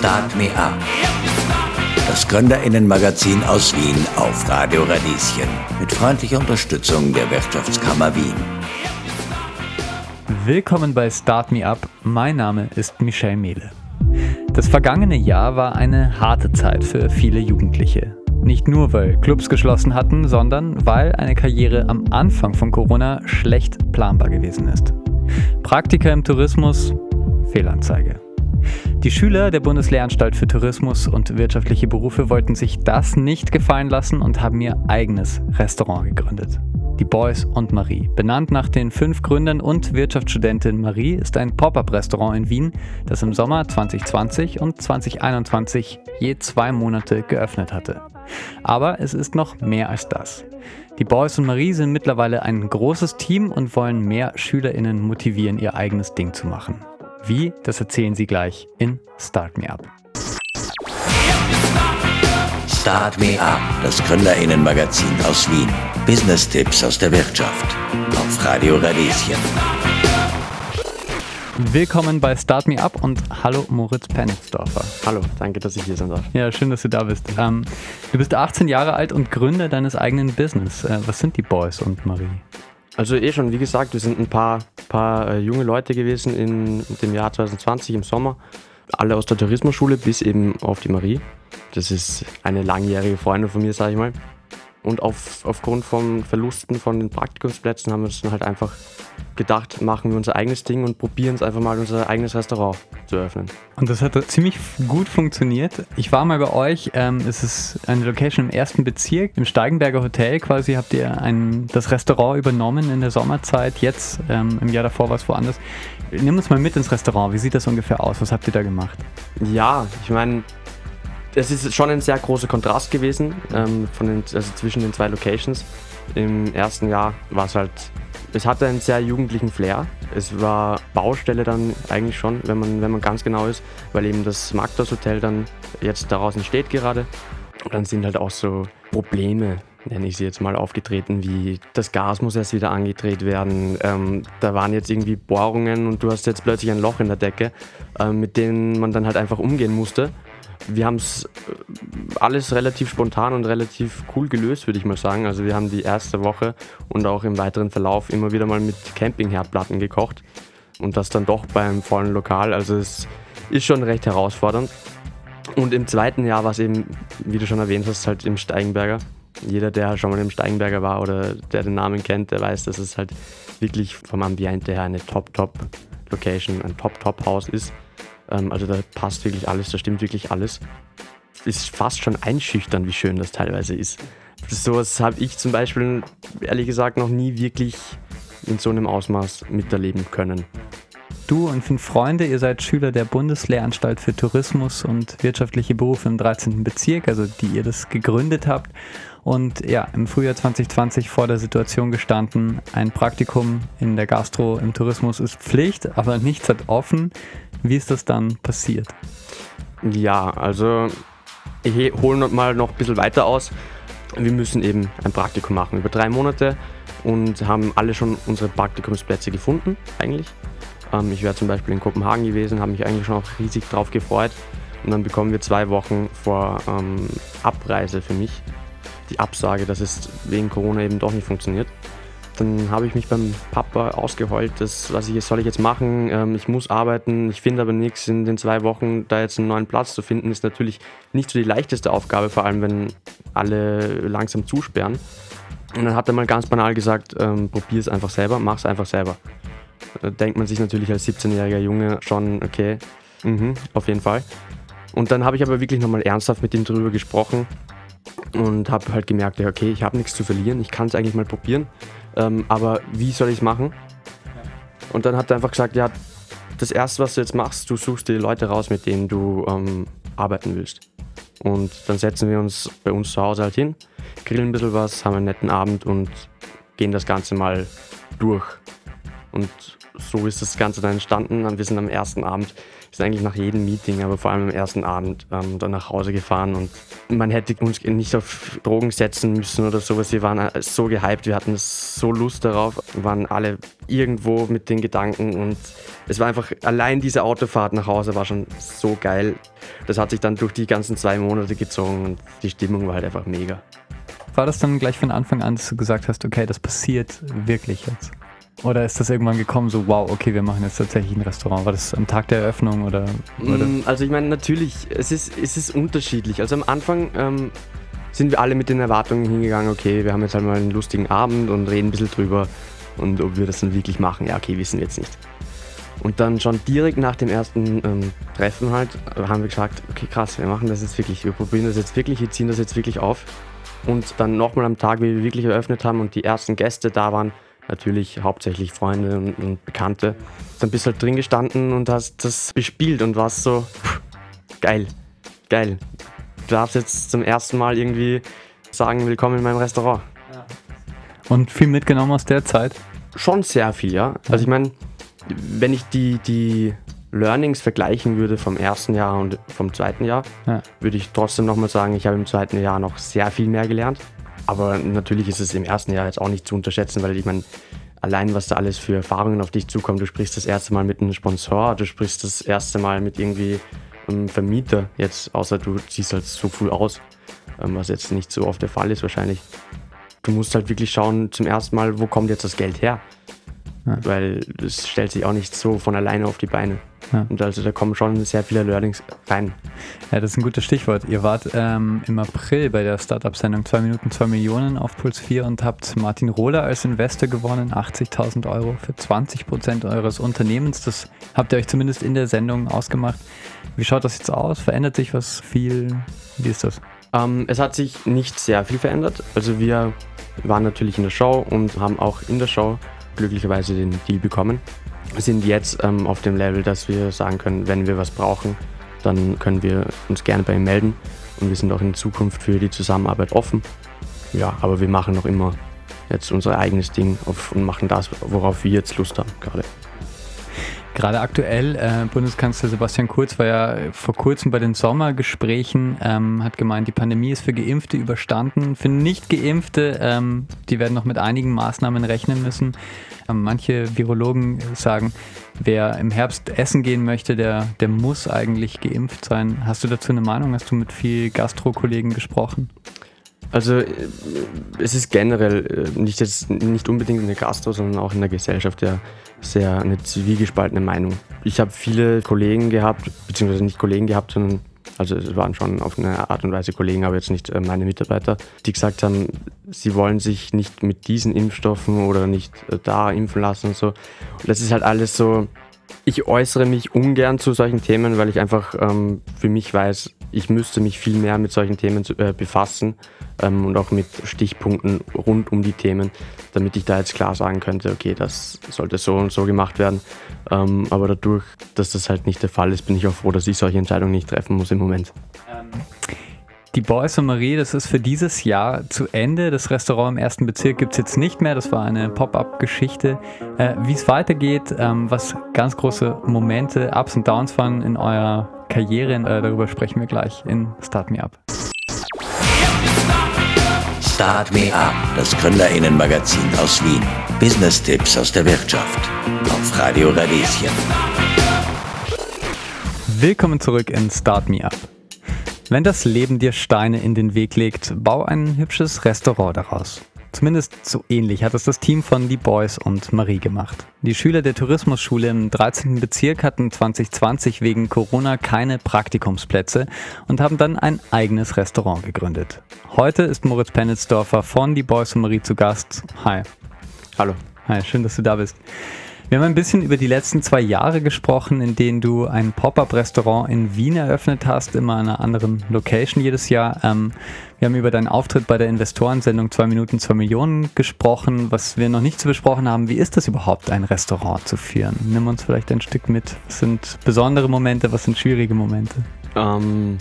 Start Me Up. Das Gründerinnenmagazin aus Wien auf Radio Radieschen. Mit freundlicher Unterstützung der Wirtschaftskammer Wien. Willkommen bei Start Me Up. Mein Name ist Michel Mehle. Das vergangene Jahr war eine harte Zeit für viele Jugendliche. Nicht nur, weil Clubs geschlossen hatten, sondern weil eine Karriere am Anfang von Corona schlecht planbar gewesen ist. Praktika im Tourismus, Fehlanzeige. Die Schüler der Bundeslehranstalt für Tourismus und wirtschaftliche Berufe wollten sich das nicht gefallen lassen und haben ihr eigenes Restaurant gegründet. Die Boys und Marie. Benannt nach den fünf Gründern und Wirtschaftsstudentin Marie ist ein Pop-up-Restaurant in Wien, das im Sommer 2020 und 2021 je zwei Monate geöffnet hatte. Aber es ist noch mehr als das. Die Boys und Marie sind mittlerweile ein großes Team und wollen mehr SchülerInnen motivieren, ihr eigenes Ding zu machen. Wie, das erzählen sie gleich in Start Me Up. Start Me Up, das Gründerinnenmagazin aus Wien. Business-Tipps aus der Wirtschaft. Auf Radio Radieschen. Willkommen bei Start Me Up und hallo Moritz Penitzdorfer. Hallo, danke, dass ich hier sein darf. Ja, schön, dass du da bist. Ähm, du bist 18 Jahre alt und Gründer deines eigenen Business. Äh, was sind die Boys und Marie? Also eh schon, wie gesagt, wir sind ein paar, paar äh, junge Leute gewesen in dem Jahr 2020 im Sommer. Alle aus der Tourismusschule bis eben auf die Marie. Das ist eine langjährige Freundin von mir, sage ich mal. Und auf, aufgrund von Verlusten von den Praktikumsplätzen haben wir uns dann halt einfach gedacht, machen wir unser eigenes Ding und probieren es einfach mal unser eigenes Restaurant zu öffnen. Und das hat ziemlich gut funktioniert. Ich war mal bei euch, ähm, es ist eine Location im ersten Bezirk, im Steigenberger Hotel quasi habt ihr ein, das Restaurant übernommen in der Sommerzeit. Jetzt, ähm, im Jahr davor war es woanders. Nimm uns mal mit ins Restaurant. Wie sieht das ungefähr aus? Was habt ihr da gemacht? Ja, ich meine, es ist schon ein sehr großer Kontrast gewesen ähm, von den, also zwischen den zwei Locations. Im ersten Jahr war es halt, es hatte einen sehr jugendlichen Flair. Es war Baustelle dann eigentlich schon, wenn man, wenn man ganz genau ist, weil eben das Magdas Hotel dann jetzt daraus entsteht gerade. Und dann sind halt auch so Probleme, nenne ich sie jetzt mal, aufgetreten, wie das Gas muss erst wieder angedreht werden. Ähm, da waren jetzt irgendwie Bohrungen und du hast jetzt plötzlich ein Loch in der Decke, äh, mit denen man dann halt einfach umgehen musste wir haben es äh, alles relativ spontan und relativ cool gelöst, würde ich mal sagen. Also wir haben die erste Woche und auch im weiteren Verlauf immer wieder mal mit Campingherdplatten gekocht und das dann doch beim vollen Lokal. Also es ist schon recht herausfordernd. Und im zweiten Jahr war es eben, wie du schon erwähnt hast, halt im Steigenberger. Jeder, der schon mal im Steigenberger war oder der den Namen kennt, der weiß, dass es halt wirklich vom Ambiente her eine Top-Top-Location, ein Top-Top-Haus ist. Ähm, also da passt wirklich alles, da stimmt wirklich alles. Ist fast schon einschüchtern, wie schön das teilweise ist. Sowas habe ich zum Beispiel, ehrlich gesagt, noch nie wirklich in so einem Ausmaß miterleben können. Du und fünf Freunde, ihr seid Schüler der Bundeslehranstalt für Tourismus und wirtschaftliche Berufe im 13. Bezirk, also die ihr das gegründet habt. Und ja, im Frühjahr 2020 vor der Situation gestanden, ein Praktikum in der Gastro im Tourismus ist Pflicht, aber nichts hat offen. Wie ist das dann passiert? Ja, also ich hole mal noch ein bisschen weiter aus. Wir müssen eben ein Praktikum machen über drei Monate und haben alle schon unsere Praktikumsplätze gefunden eigentlich. Ähm, ich wäre zum Beispiel in Kopenhagen gewesen, habe mich eigentlich schon auch riesig drauf gefreut. Und dann bekommen wir zwei Wochen vor ähm, Abreise für mich die Absage, dass es wegen Corona eben doch nicht funktioniert. Dann habe ich mich beim Papa ausgeheult, das, was ich, soll ich jetzt machen? Ähm, ich muss arbeiten, ich finde aber nichts. In den zwei Wochen da jetzt einen neuen Platz zu finden, ist natürlich nicht so die leichteste Aufgabe, vor allem wenn alle langsam zusperren. Und dann hat er mal ganz banal gesagt, ähm, probier es einfach selber, mach es einfach selber. Denkt man sich natürlich als 17-jähriger Junge schon, okay, mh, auf jeden Fall. Und dann habe ich aber wirklich nochmal ernsthaft mit ihm darüber gesprochen und habe halt gemerkt, okay, ich habe nichts zu verlieren, ich kann es eigentlich mal probieren, ähm, aber wie soll ich es machen? Und dann hat er einfach gesagt, ja, das Erste, was du jetzt machst, du suchst dir Leute raus, mit denen du ähm, arbeiten willst. Und dann setzen wir uns bei uns zu Hause halt hin, grillen ein bisschen was, haben einen netten Abend und gehen das Ganze mal durch. Und so ist das Ganze dann entstanden. Wir sind am ersten Abend, wir sind eigentlich nach jedem Meeting, aber vor allem am ersten Abend ähm, dann nach Hause gefahren und man hätte uns nicht auf Drogen setzen müssen oder sowas. Wir waren so gehypt, wir hatten so Lust darauf, waren alle irgendwo mit den Gedanken und es war einfach, allein diese Autofahrt nach Hause war schon so geil. Das hat sich dann durch die ganzen zwei Monate gezogen und die Stimmung war halt einfach mega. War das dann gleich von Anfang an, dass du gesagt hast, okay, das passiert wirklich jetzt? Oder ist das irgendwann gekommen, so wow, okay, wir machen jetzt tatsächlich ein Restaurant? War das am Tag der Eröffnung oder? oder? Mm, also ich meine, natürlich, es ist, es ist unterschiedlich. Also am Anfang ähm, sind wir alle mit den Erwartungen hingegangen, okay, wir haben jetzt halt mal einen lustigen Abend und reden ein bisschen drüber. Und ob wir das dann wirklich machen, ja, okay, wissen wir jetzt nicht. Und dann schon direkt nach dem ersten ähm, Treffen halt, haben wir gesagt, okay, krass, wir machen das jetzt wirklich, wir probieren das jetzt wirklich, wir ziehen das jetzt wirklich auf. Und dann nochmal am Tag, wie wir wirklich eröffnet haben und die ersten Gäste da waren, natürlich hauptsächlich Freunde und, und Bekannte. Dann bist du halt drin gestanden und hast das bespielt und warst so, pff, geil, geil. Du darfst jetzt zum ersten Mal irgendwie sagen, willkommen in meinem Restaurant. Und viel mitgenommen aus der Zeit? Schon sehr viel, ja. Also ich meine, wenn ich die, die Learnings vergleichen würde vom ersten Jahr und vom zweiten Jahr, ja. würde ich trotzdem nochmal sagen, ich habe im zweiten Jahr noch sehr viel mehr gelernt. Aber natürlich ist es im ersten Jahr jetzt auch nicht zu unterschätzen, weil ich meine, allein was da alles für Erfahrungen auf dich zukommt, du sprichst das erste Mal mit einem Sponsor, du sprichst das erste Mal mit irgendwie einem Vermieter jetzt, außer du siehst halt so früh aus, ähm, was jetzt nicht so oft der Fall ist wahrscheinlich. Du musst halt wirklich schauen zum ersten Mal, wo kommt jetzt das Geld her? Ja. Weil es stellt sich auch nicht so von alleine auf die Beine. Ja. Und also da kommen schon sehr viele Learnings rein. Ja, das ist ein gutes Stichwort. Ihr wart ähm, im April bei der Startup-Sendung 2 Minuten 2 Millionen auf Puls 4 und habt Martin Rohler als Investor gewonnen, 80.000 Euro für 20 Prozent eures Unternehmens. Das habt ihr euch zumindest in der Sendung ausgemacht. Wie schaut das jetzt aus? Verändert sich was viel? Wie ist das? Ähm, es hat sich nicht sehr viel verändert. Also wir waren natürlich in der Show und haben auch in der Show glücklicherweise den Deal bekommen. Sind jetzt ähm, auf dem Level, dass wir sagen können, wenn wir was brauchen, dann können wir uns gerne bei ihm melden. Und wir sind auch in Zukunft für die Zusammenarbeit offen. Ja, aber wir machen noch immer jetzt unser eigenes Ding und machen das, worauf wir jetzt Lust haben gerade. Gerade aktuell, äh, Bundeskanzler Sebastian Kurz war ja vor kurzem bei den Sommergesprächen, ähm, hat gemeint, die Pandemie ist für Geimpfte überstanden. Für Nicht-Geimpfte, ähm, die werden noch mit einigen Maßnahmen rechnen müssen. Ähm, manche Virologen sagen, wer im Herbst essen gehen möchte, der, der muss eigentlich geimpft sein. Hast du dazu eine Meinung? Hast du mit viel Gastro-Kollegen gesprochen? Also äh, es ist generell äh, nicht, jetzt, nicht unbedingt in der Gastro, sondern auch in der Gesellschaft ja sehr eine zwiegespaltene Meinung. Ich habe viele Kollegen gehabt, beziehungsweise nicht Kollegen gehabt, sondern also es waren schon auf eine Art und Weise Kollegen, aber jetzt nicht äh, meine Mitarbeiter, die gesagt haben, sie wollen sich nicht mit diesen Impfstoffen oder nicht da impfen lassen und so. Und das ist halt alles so, ich äußere mich ungern zu solchen Themen, weil ich einfach ähm, für mich weiß, ich müsste mich viel mehr mit solchen Themen äh, befassen ähm, und auch mit Stichpunkten rund um die Themen, damit ich da jetzt klar sagen könnte, okay, das sollte so und so gemacht werden. Ähm, aber dadurch, dass das halt nicht der Fall ist, bin ich auch froh, dass ich solche Entscheidungen nicht treffen muss im Moment. Ähm, die Boys und Marie, das ist für dieses Jahr zu Ende. Das Restaurant im ersten Bezirk gibt es jetzt nicht mehr. Das war eine Pop-up-Geschichte. Äh, Wie es weitergeht, ähm, was ganz große Momente, Ups und Downs waren in eurer Karriere, äh, darüber sprechen wir gleich in Start Me Up. Start Me Up, das Gründerinnenmagazin aus Wien. Business-Tipps aus der Wirtschaft. Auf Radio Radieschen. Willkommen zurück in Start Me Up. Wenn das Leben dir Steine in den Weg legt, bau ein hübsches Restaurant daraus. Zumindest so ähnlich hat es das Team von Die Boys und Marie gemacht. Die Schüler der Tourismusschule im 13. Bezirk hatten 2020 wegen Corona keine Praktikumsplätze und haben dann ein eigenes Restaurant gegründet. Heute ist Moritz Pennelsdorfer von Die Boys und Marie zu Gast. Hi. Hallo. Hi, schön, dass du da bist. Wir haben ein bisschen über die letzten zwei Jahre gesprochen, in denen du ein Pop-up-Restaurant in Wien eröffnet hast, immer in einer anderen Location jedes Jahr. Ähm, wir haben über deinen Auftritt bei der Investorensendung 2 Minuten 2 Millionen gesprochen. Was wir noch nicht so besprochen haben, wie ist das überhaupt, ein Restaurant zu führen? Nimm uns vielleicht ein Stück mit. Was sind besondere Momente, was sind schwierige Momente? Ähm,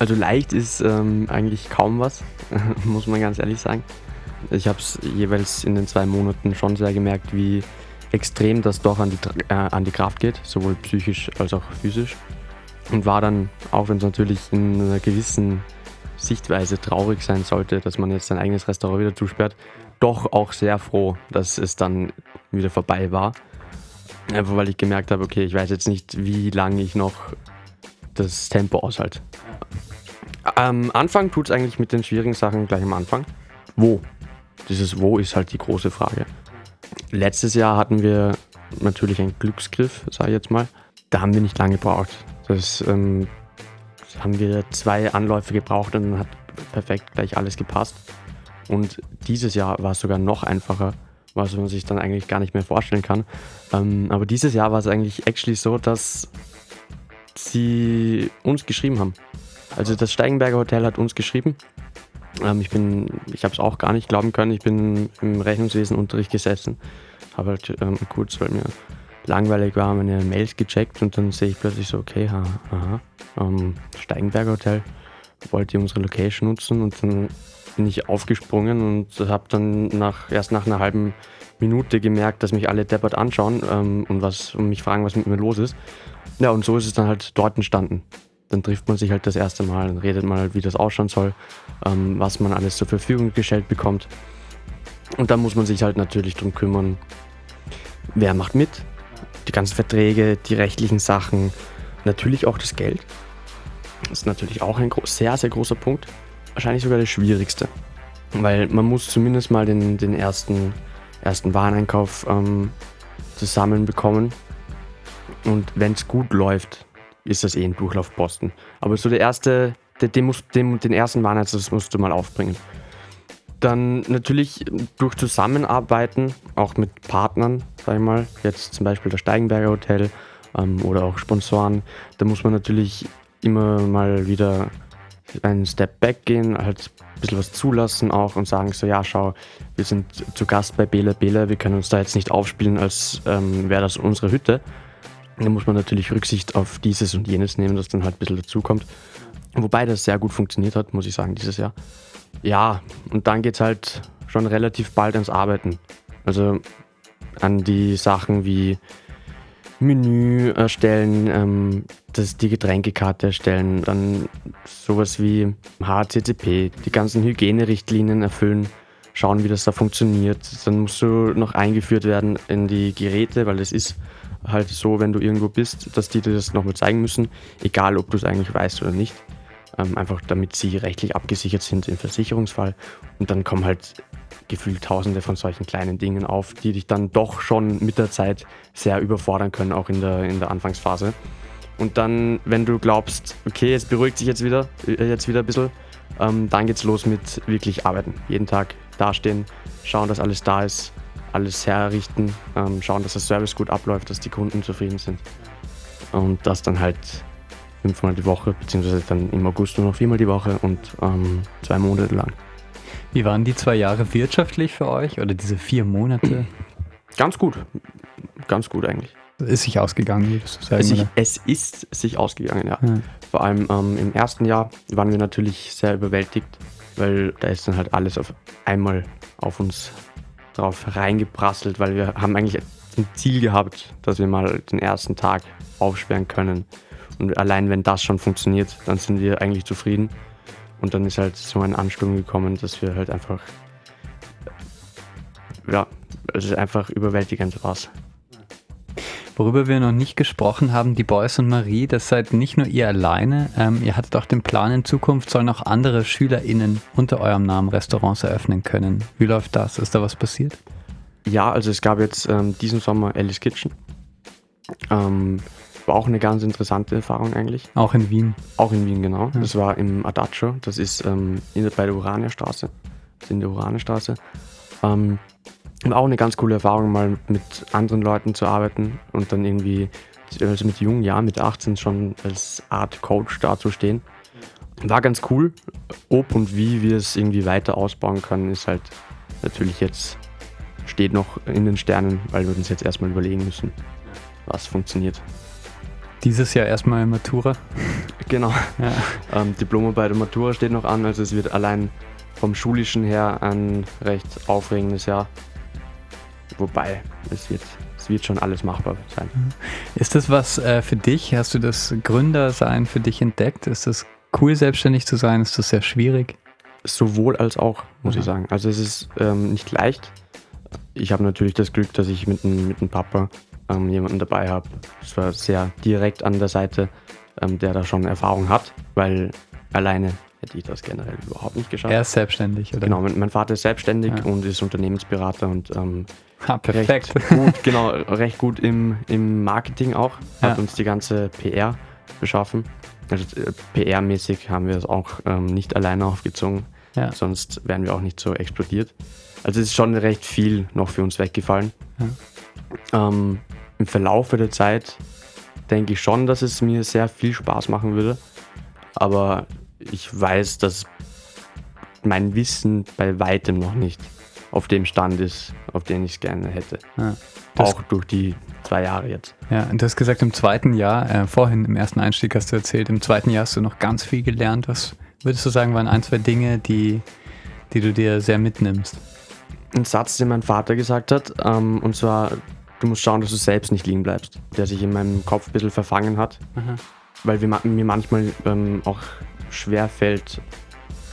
also leicht ist ähm, eigentlich kaum was, muss man ganz ehrlich sagen. Ich habe es jeweils in den zwei Monaten schon sehr gemerkt, wie extrem, dass doch an die, äh, an die Kraft geht, sowohl psychisch als auch physisch. Und war dann, auch wenn es natürlich in einer gewissen Sichtweise traurig sein sollte, dass man jetzt sein eigenes Restaurant wieder zusperrt, doch auch sehr froh, dass es dann wieder vorbei war. Einfach weil ich gemerkt habe, okay, ich weiß jetzt nicht, wie lange ich noch das Tempo aushalte. Am Anfang tut es eigentlich mit den schwierigen Sachen gleich am Anfang. Wo? Dieses Wo ist halt die große Frage. Letztes Jahr hatten wir natürlich einen Glücksgriff, sage ich jetzt mal. Da haben wir nicht lange gebraucht. Das ähm, haben wir zwei Anläufe gebraucht und dann hat perfekt gleich alles gepasst. Und dieses Jahr war es sogar noch einfacher, was man sich dann eigentlich gar nicht mehr vorstellen kann. Ähm, aber dieses Jahr war es eigentlich actually so, dass sie uns geschrieben haben. Also das Steigenberger Hotel hat uns geschrieben. Ähm, ich bin, ich habe es auch gar nicht glauben können. Ich bin im Rechnungswesenunterricht gesessen, habe halt ähm, kurz, weil mir langweilig war, meine Mails gecheckt und dann sehe ich plötzlich so, okay, ha, aha, ähm, Steigenberger Hotel wollte unsere Location nutzen und dann bin ich aufgesprungen und habe dann nach, erst nach einer halben Minute gemerkt, dass mich alle deppert anschauen ähm, und, was, und mich fragen, was mit mir los ist. Ja, und so ist es dann halt dort entstanden. Dann trifft man sich halt das erste Mal, dann redet man halt, wie das ausschauen soll, ähm, was man alles zur Verfügung gestellt bekommt. Und dann muss man sich halt natürlich darum kümmern, wer macht mit, die ganzen Verträge, die rechtlichen Sachen, natürlich auch das Geld. Das ist natürlich auch ein sehr, sehr großer Punkt. Wahrscheinlich sogar der schwierigste. Weil man muss zumindest mal den, den ersten, ersten Wareneinkauf ähm, zusammenbekommen. Und wenn es gut läuft, ist das eh ein Durchlaufposten. Aber so der erste, der, den, muss, den, den ersten Wareneinsatz musst du mal aufbringen. Dann natürlich durch Zusammenarbeiten, auch mit Partnern, sag ich mal, jetzt zum Beispiel das Steigenberger Hotel ähm, oder auch Sponsoren, da muss man natürlich immer mal wieder einen Step back gehen, halt ein bisschen was zulassen auch und sagen so, ja, schau, wir sind zu Gast bei Bela Bela, wir können uns da jetzt nicht aufspielen, als ähm, wäre das unsere Hütte. Da muss man natürlich Rücksicht auf dieses und jenes nehmen, das dann halt ein bisschen dazukommt. Wobei das sehr gut funktioniert hat, muss ich sagen, dieses Jahr. Ja, und dann geht es halt schon relativ bald ans Arbeiten. Also an die Sachen wie Menü erstellen, ähm, das, die Getränkekarte erstellen, dann sowas wie HCCP, die ganzen Hygienerichtlinien erfüllen, schauen, wie das da funktioniert. Dann musst du noch eingeführt werden in die Geräte, weil es ist halt so, wenn du irgendwo bist, dass die dir das nochmal zeigen müssen, egal ob du es eigentlich weißt oder nicht. Ähm, einfach damit sie rechtlich abgesichert sind im Versicherungsfall. Und dann kommen halt gefühlt tausende von solchen kleinen Dingen auf, die dich dann doch schon mit der Zeit sehr überfordern können, auch in der, in der Anfangsphase. Und dann, wenn du glaubst, okay, jetzt beruhigt sich jetzt wieder, äh, jetzt wieder ein bisschen, ähm, dann geht's los mit wirklich arbeiten. Jeden Tag dastehen, schauen, dass alles da ist, alles herrichten, ähm, schauen, dass der Service gut abläuft, dass die Kunden zufrieden sind. Und das dann halt fünfmal die Woche, beziehungsweise dann im August nur noch viermal die Woche und ähm, zwei Monate lang. Wie waren die zwei Jahre wirtschaftlich für euch oder diese vier Monate? Ganz gut. Ganz gut eigentlich. Ist sich ausgegangen, würdest du sagen? Es, sich, es ist sich ausgegangen, ja. ja. Vor allem ähm, im ersten Jahr waren wir natürlich sehr überwältigt, weil da ist dann halt alles auf einmal auf uns drauf reingeprasselt, weil wir haben eigentlich ein Ziel gehabt, dass wir mal den ersten Tag aufsperren können. Und allein wenn das schon funktioniert, dann sind wir eigentlich zufrieden. Und dann ist halt so ein Ansturm gekommen, dass wir halt einfach, ja, es ist einfach überwältigend was. Worüber wir noch nicht gesprochen haben, die Boys und Marie, das seid nicht nur ihr alleine. Ähm, ihr hattet auch den Plan, in Zukunft sollen auch andere SchülerInnen unter eurem Namen Restaurants eröffnen können. Wie läuft das? Ist da was passiert? Ja, also es gab jetzt ähm, diesen Sommer Alice Kitchen. Ähm, war auch eine ganz interessante Erfahrung eigentlich. Auch in Wien? Auch in Wien, genau. Ja. Das war im Adagio, das ist ähm, in, bei der Uranierstraße. in der Uranierstraße. Ähm, auch eine ganz coole Erfahrung, mal mit anderen Leuten zu arbeiten und dann irgendwie, also mit jungen Jahren, mit 18 schon als Art Coach dazustehen. War ganz cool. Ob und wie wir es irgendwie weiter ausbauen können, ist halt natürlich jetzt, steht noch in den Sternen, weil wir uns jetzt erstmal überlegen müssen, was funktioniert. Dieses Jahr erstmal Matura. Genau. Ja. Ähm, Diplomarbeit und Matura steht noch an, also es wird allein vom Schulischen her ein recht aufregendes Jahr. Wobei, es wird es wird schon alles machbar sein. Ist das was äh, für dich? Hast du das Gründersein für dich entdeckt? Ist das cool, selbstständig zu sein? Ist das sehr schwierig? Sowohl als auch, muss Mhm. ich sagen. Also es ist ähm, nicht leicht. Ich habe natürlich das Glück, dass ich mit dem, mit dem Papa ähm, jemanden dabei habe. Es war sehr direkt an der Seite, ähm, der da schon Erfahrung hat, weil alleine hätte ich das generell überhaupt nicht geschafft. Er ist selbstständig, oder? Genau, mein, mein Vater ist selbstständig Ja. und ist Unternehmensberater und ähm, Ha, perfekt. recht gut, genau, recht gut im, im Marketing auch. Hat Ja. uns die ganze PR beschaffen. Also äh, PR-mäßig haben wir es auch ähm, nicht alleine aufgezogen, Ja. sonst wären wir auch nicht so explodiert. Also es ist schon recht viel noch für uns weggefallen. Ähm, Im Verlauf der Zeit denke ich schon, dass es mir sehr viel Spaß machen würde. Aber ich weiß, dass mein Wissen bei weitem noch nicht auf dem Stand ist, auf den ich es gerne hätte. Ja. Auch durch die zwei Jahre jetzt. Ja, und du hast gesagt, im zweiten Jahr, äh, vorhin im ersten Einstieg hast du erzählt, im zweiten Jahr hast du noch ganz viel gelernt. Was würdest du sagen, waren ein, zwei Dinge, die, die du dir sehr mitnimmst? Ein Satz, den mein Vater gesagt hat, ähm, und zwar, du musst schauen, dass du selbst nicht liegen bleibst, der sich in meinem Kopf ein bisschen verfangen hat, weil wir, mir manchmal ähm, auch schwer fällt,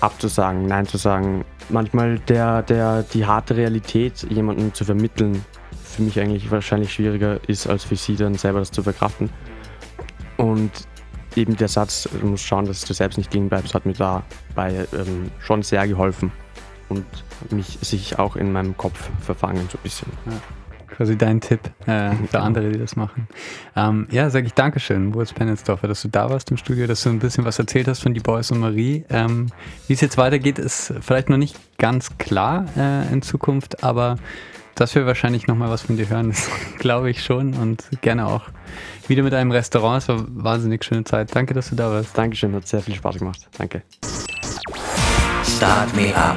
abzusagen, Nein zu sagen. Manchmal der, der, die harte Realität jemandem zu vermitteln, für mich eigentlich wahrscheinlich schwieriger ist, als für sie dann selber das zu verkraften. Und eben der Satz, du musst schauen, dass du selbst nicht liegen bleibst, hat mir dabei ähm, schon sehr geholfen und mich sich auch in meinem Kopf verfangen, so ein bisschen. Quasi dein Tipp äh, für andere, die das machen. Ähm, ja, sage ich Dankeschön, Boris Pennelsdorfer, dass du da warst im Studio, dass du ein bisschen was erzählt hast von die Boys und Marie. Ähm, Wie es jetzt weitergeht, ist vielleicht noch nicht ganz klar äh, in Zukunft, aber dass wir wahrscheinlich nochmal was von dir hören, das glaube ich schon und gerne auch wieder mit einem Restaurant. Es war eine wahnsinnig schöne Zeit. Danke, dass du da warst. Dankeschön, hat sehr viel Spaß gemacht. Danke. Start Me Up.